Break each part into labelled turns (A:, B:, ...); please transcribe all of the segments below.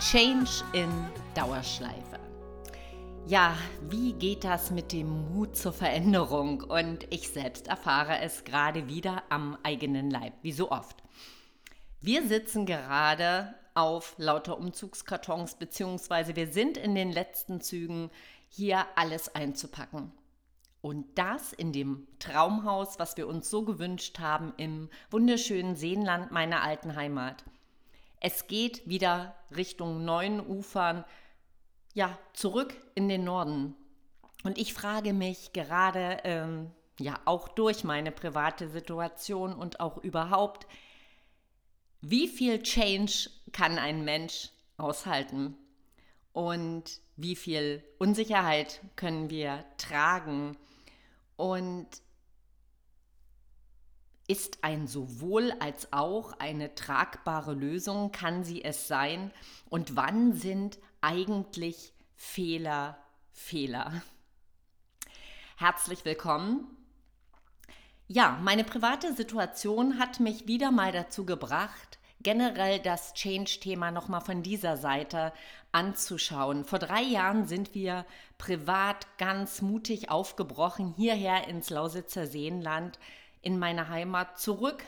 A: Change in Dauerschleife. Ja, wie geht das mit dem Mut zur Veränderung? Und ich selbst erfahre es gerade wieder am eigenen Leib, wie so oft. Wir sitzen gerade auf lauter Umzugskartons, beziehungsweise wir sind in den letzten Zügen, hier alles einzupacken. Und das in dem Traumhaus, was wir uns so gewünscht haben, im wunderschönen Seenland meiner alten Heimat. Es geht wieder Richtung neuen Ufern, ja, zurück in den Norden. Und ich frage mich gerade, ähm, ja, auch durch meine private Situation und auch überhaupt, wie viel Change kann ein Mensch aushalten? Und wie viel Unsicherheit können wir tragen? Und ist ein sowohl als auch eine tragbare Lösung? Kann sie es sein? Und wann sind eigentlich Fehler Fehler? Herzlich willkommen. Ja, meine private Situation hat mich wieder mal dazu gebracht, generell das Change-Thema nochmal von dieser Seite anzuschauen. Vor drei Jahren sind wir privat ganz mutig aufgebrochen, hierher ins Lausitzer Seenland, in meine Heimat zurück.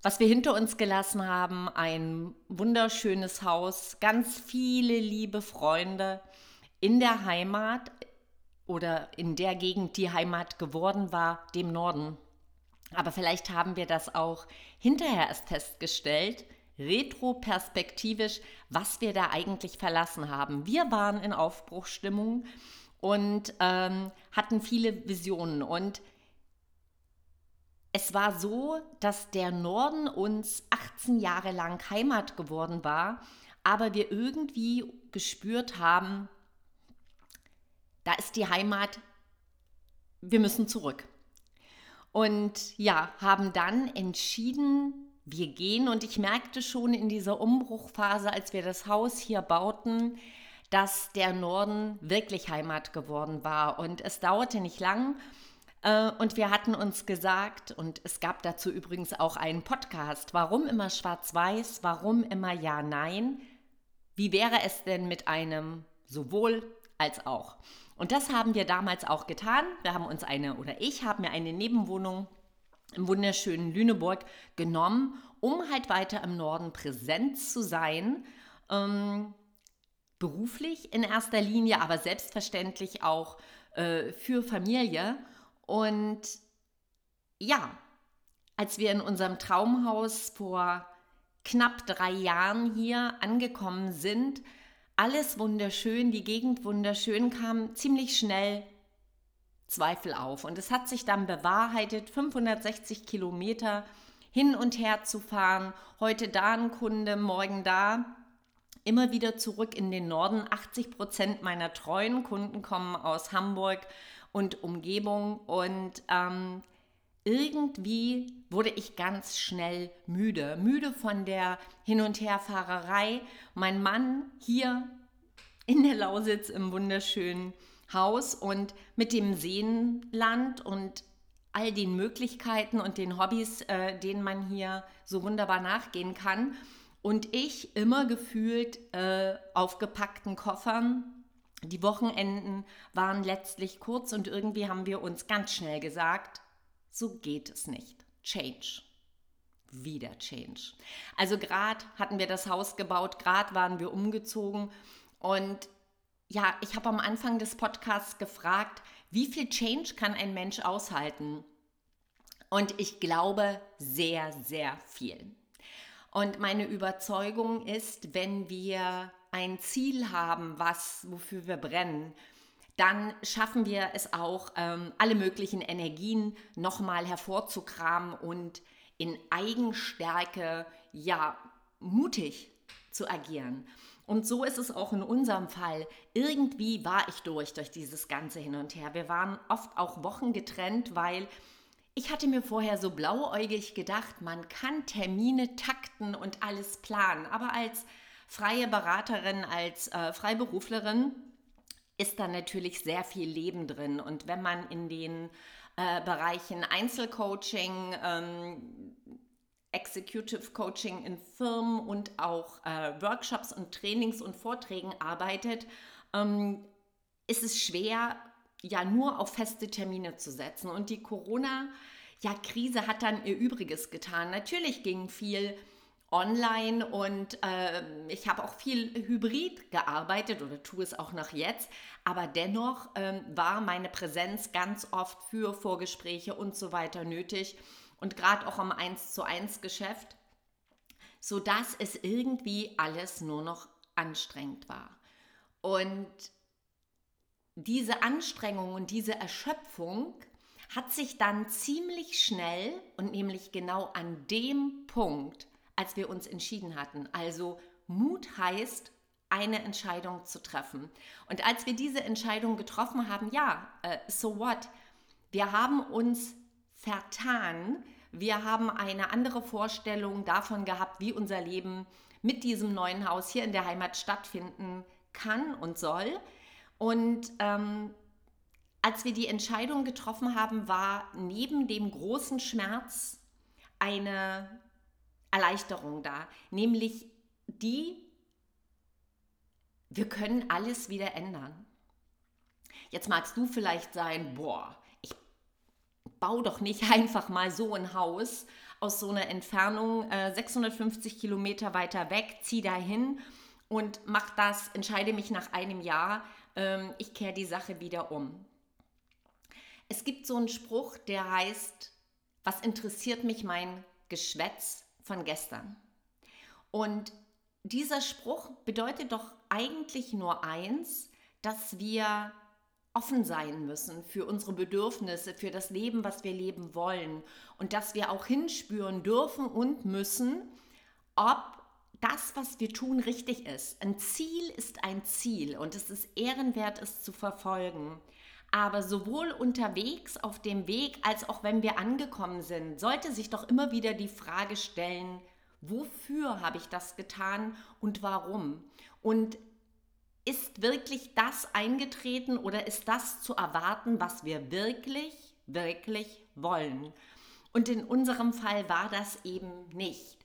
A: Was wir hinter uns gelassen haben, ein wunderschönes Haus, ganz viele liebe Freunde in der Heimat oder in der Gegend, die Heimat geworden war, dem Norden. Aber vielleicht haben wir das auch hinterher erst festgestellt, retroperspektivisch, was wir da eigentlich verlassen haben. Wir waren in Aufbruchsstimmung und ähm, hatten viele Visionen. Und es war so, dass der Norden uns 18 Jahre lang Heimat geworden war, aber wir irgendwie gespürt haben, da ist die Heimat, wir müssen zurück. Und ja, haben dann entschieden, wir gehen. Und ich merkte schon in dieser Umbruchphase, als wir das Haus hier bauten, dass der Norden wirklich Heimat geworden war. Und es dauerte nicht lang. Äh, und wir hatten uns gesagt, und es gab dazu übrigens auch einen Podcast, warum immer schwarz-weiß, warum immer ja-nein, wie wäre es denn mit einem sowohl als auch? Und das haben wir damals auch getan. Wir haben uns eine, oder ich habe mir eine Nebenwohnung im wunderschönen Lüneburg genommen, um halt weiter im Norden präsent zu sein. Ähm, beruflich in erster Linie, aber selbstverständlich auch äh, für Familie. Und ja, als wir in unserem Traumhaus vor knapp drei Jahren hier angekommen sind, alles wunderschön, die Gegend wunderschön, kam ziemlich schnell Zweifel auf. Und es hat sich dann bewahrheitet, 560 Kilometer hin und her zu fahren, heute da ein Kunde, morgen da, immer wieder zurück in den Norden. 80 Prozent meiner treuen Kunden kommen aus Hamburg und Umgebung und ähm, irgendwie wurde ich ganz schnell müde. Müde von der Hin- und Herfahrerei. Mein Mann hier in der Lausitz im wunderschönen Haus und mit dem Seenland und all den Möglichkeiten und den Hobbys, äh, denen man hier so wunderbar nachgehen kann. Und ich immer gefühlt äh, aufgepackten Koffern. Die Wochenenden waren letztlich kurz und irgendwie haben wir uns ganz schnell gesagt, so geht es nicht. Change. Wieder Change. Also gerade hatten wir das Haus gebaut, gerade waren wir umgezogen und ja, ich habe am Anfang des Podcasts gefragt, wie viel Change kann ein Mensch aushalten? Und ich glaube sehr, sehr viel. Und meine Überzeugung ist, wenn wir ein Ziel haben, was, wofür wir brennen, dann schaffen wir es auch, ähm, alle möglichen Energien nochmal hervorzukramen und in Eigenstärke, ja, mutig zu agieren. Und so ist es auch in unserem Fall. Irgendwie war ich durch, durch dieses ganze Hin und Her. Wir waren oft auch Wochen getrennt, weil ich hatte mir vorher so blauäugig gedacht, man kann Termine takten und alles planen. Aber als freie Beraterin, als äh, Freiberuflerin ist da natürlich sehr viel Leben drin. Und wenn man in den äh, Bereichen Einzelcoaching, ähm, Executive Coaching in Firmen und auch äh, Workshops und Trainings und Vorträgen arbeitet, ähm, ist es schwer, ja nur auf feste Termine zu setzen. Und die Corona-Krise ja, hat dann ihr Übriges getan. Natürlich ging viel online und äh, ich habe auch viel hybrid gearbeitet oder tue es auch noch jetzt, aber dennoch äh, war meine Präsenz ganz oft für Vorgespräche und so weiter nötig und gerade auch am 1 zu 1 Geschäft, sodass es irgendwie alles nur noch anstrengend war. Und diese Anstrengung und diese Erschöpfung hat sich dann ziemlich schnell und nämlich genau an dem Punkt, als wir uns entschieden hatten. Also Mut heißt, eine Entscheidung zu treffen. Und als wir diese Entscheidung getroffen haben, ja, äh, so what? Wir haben uns vertan. Wir haben eine andere Vorstellung davon gehabt, wie unser Leben mit diesem neuen Haus hier in der Heimat stattfinden kann und soll. Und ähm, als wir die Entscheidung getroffen haben, war neben dem großen Schmerz eine Erleichterung da, nämlich die, wir können alles wieder ändern. Jetzt magst du vielleicht sein, boah, ich baue doch nicht einfach mal so ein Haus aus so einer Entfernung äh, 650 Kilometer weiter weg, zieh dahin und mach das, entscheide mich nach einem Jahr, ähm, ich kehre die Sache wieder um. Es gibt so einen Spruch, der heißt, was interessiert mich mein Geschwätz von gestern. Und dieser Spruch bedeutet doch eigentlich nur eins, dass wir offen sein müssen für unsere Bedürfnisse, für das Leben, was wir leben wollen und dass wir auch hinspüren dürfen und müssen, ob das, was wir tun, richtig ist. Ein Ziel ist ein Ziel und es ist ehrenwert, es zu verfolgen. Aber sowohl unterwegs auf dem Weg als auch wenn wir angekommen sind, sollte sich doch immer wieder die Frage stellen, wofür habe ich das getan und warum? Und ist wirklich das eingetreten oder ist das zu erwarten, was wir wirklich, wirklich wollen? Und in unserem Fall war das eben nicht.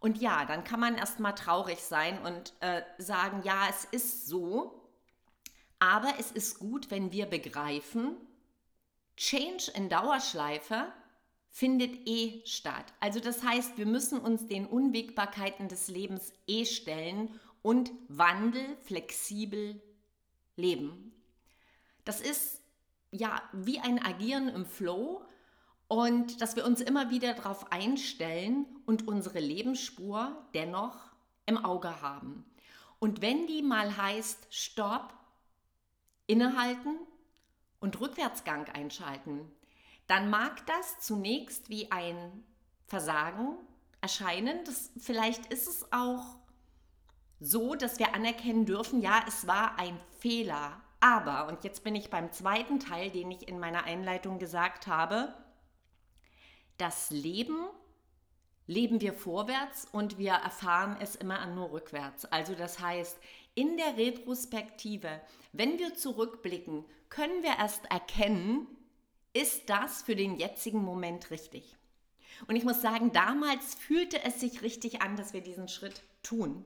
A: Und ja, dann kann man erstmal traurig sein und äh, sagen, ja, es ist so, aber es ist gut, wenn wir begreifen, Change in Dauerschleife findet eh statt. Also das heißt, wir müssen uns den Unwägbarkeiten des Lebens eh stellen und Wandel flexibel leben. Das ist ja wie ein Agieren im Flow und dass wir uns immer wieder darauf einstellen und unsere Lebensspur dennoch im Auge haben. Und wenn die mal heißt, stopp, innehalten und Rückwärtsgang einschalten, dann mag das zunächst wie ein Versagen erscheinen. Das, vielleicht ist es auch so, dass wir anerkennen dürfen, ja, es war ein Fehler. Aber, und jetzt bin ich beim zweiten Teil, den ich in meiner Einleitung gesagt habe, das Leben leben wir vorwärts und wir erfahren es immer nur rückwärts. Also das heißt, in der Retrospektive, wenn wir zurückblicken, können wir erst erkennen, ist das für den jetzigen Moment richtig. Und ich muss sagen, damals fühlte es sich richtig an, dass wir diesen Schritt tun.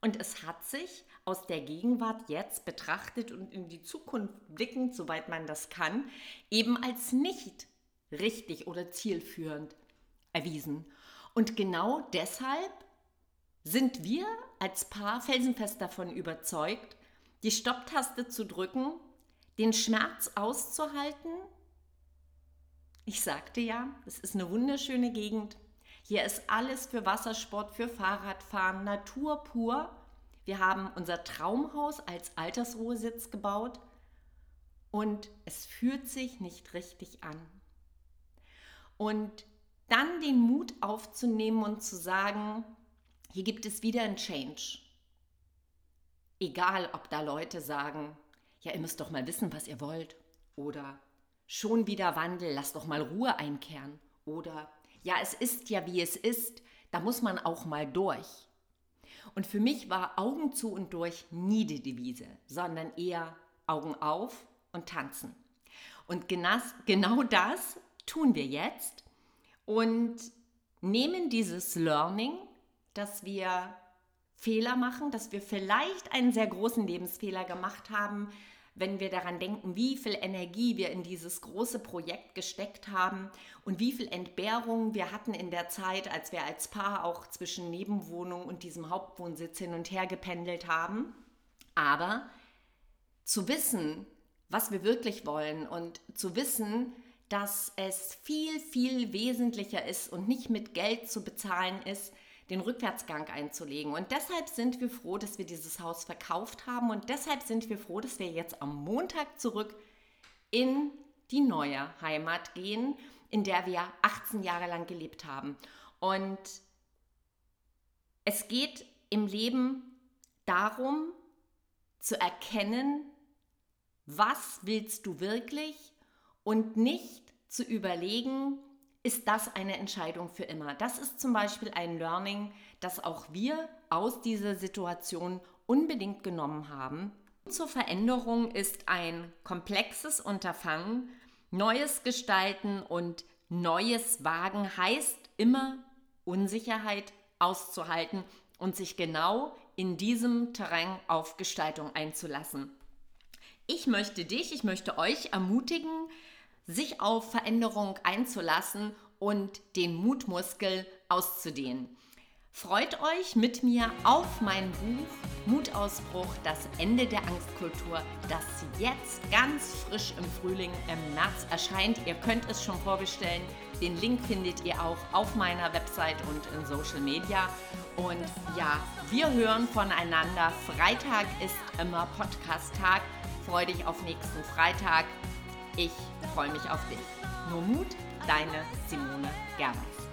A: Und es hat sich aus der Gegenwart jetzt betrachtet und in die Zukunft blickend, soweit man das kann, eben als nicht richtig oder zielführend erwiesen. Und genau deshalb sind wir als Paar felsenfest davon überzeugt, die Stopptaste zu drücken, den Schmerz auszuhalten. Ich sagte ja, es ist eine wunderschöne Gegend. Hier ist alles für Wassersport, für Fahrradfahren, Natur pur. Wir haben unser Traumhaus als Altersruhesitz gebaut und es fühlt sich nicht richtig an. Und dann den Mut aufzunehmen und zu sagen, hier gibt es wieder ein Change. Egal, ob da Leute sagen, ja, ihr müsst doch mal wissen, was ihr wollt. Oder schon wieder Wandel, lasst doch mal Ruhe einkehren. Oder ja, es ist ja, wie es ist, da muss man auch mal durch. Und für mich war Augen zu und durch nie die Devise, sondern eher Augen auf und tanzen. Und genau das tun wir jetzt und nehmen dieses Learning, dass wir Fehler machen, dass wir vielleicht einen sehr großen Lebensfehler gemacht haben, wenn wir daran denken, wie viel Energie wir in dieses große Projekt gesteckt haben und wie viel Entbehrung wir hatten in der Zeit, als wir als Paar auch zwischen Nebenwohnung und diesem Hauptwohnsitz hin und her gependelt haben. Aber zu wissen, was wir wirklich wollen und zu wissen, dass es viel, viel wesentlicher ist und nicht mit Geld zu bezahlen ist, den Rückwärtsgang einzulegen. Und deshalb sind wir froh, dass wir dieses Haus verkauft haben und deshalb sind wir froh, dass wir jetzt am Montag zurück in die neue Heimat gehen, in der wir 18 Jahre lang gelebt haben. Und es geht im Leben darum zu erkennen, was willst du wirklich und nicht zu überlegen, ist das eine Entscheidung für immer. Das ist zum Beispiel ein Learning, das auch wir aus dieser Situation unbedingt genommen haben. Zur Veränderung ist ein komplexes Unterfangen. Neues gestalten und Neues wagen heißt immer Unsicherheit auszuhalten und sich genau in diesem Terrain auf Gestaltung einzulassen. Ich möchte dich, ich möchte euch ermutigen, sich auf Veränderung einzulassen und den Mutmuskel auszudehnen. Freut euch mit mir auf mein Buch Mutausbruch, das Ende der Angstkultur, das jetzt ganz frisch im Frühling im März erscheint. Ihr könnt es schon vorbestellen. Den Link findet ihr auch auf meiner Website und in Social Media. Und ja, wir hören voneinander. Freitag ist immer Podcast-Tag. Freue dich auf nächsten Freitag. Ich freue mich auf dich. Nur Mut, deine Simone Gerweis.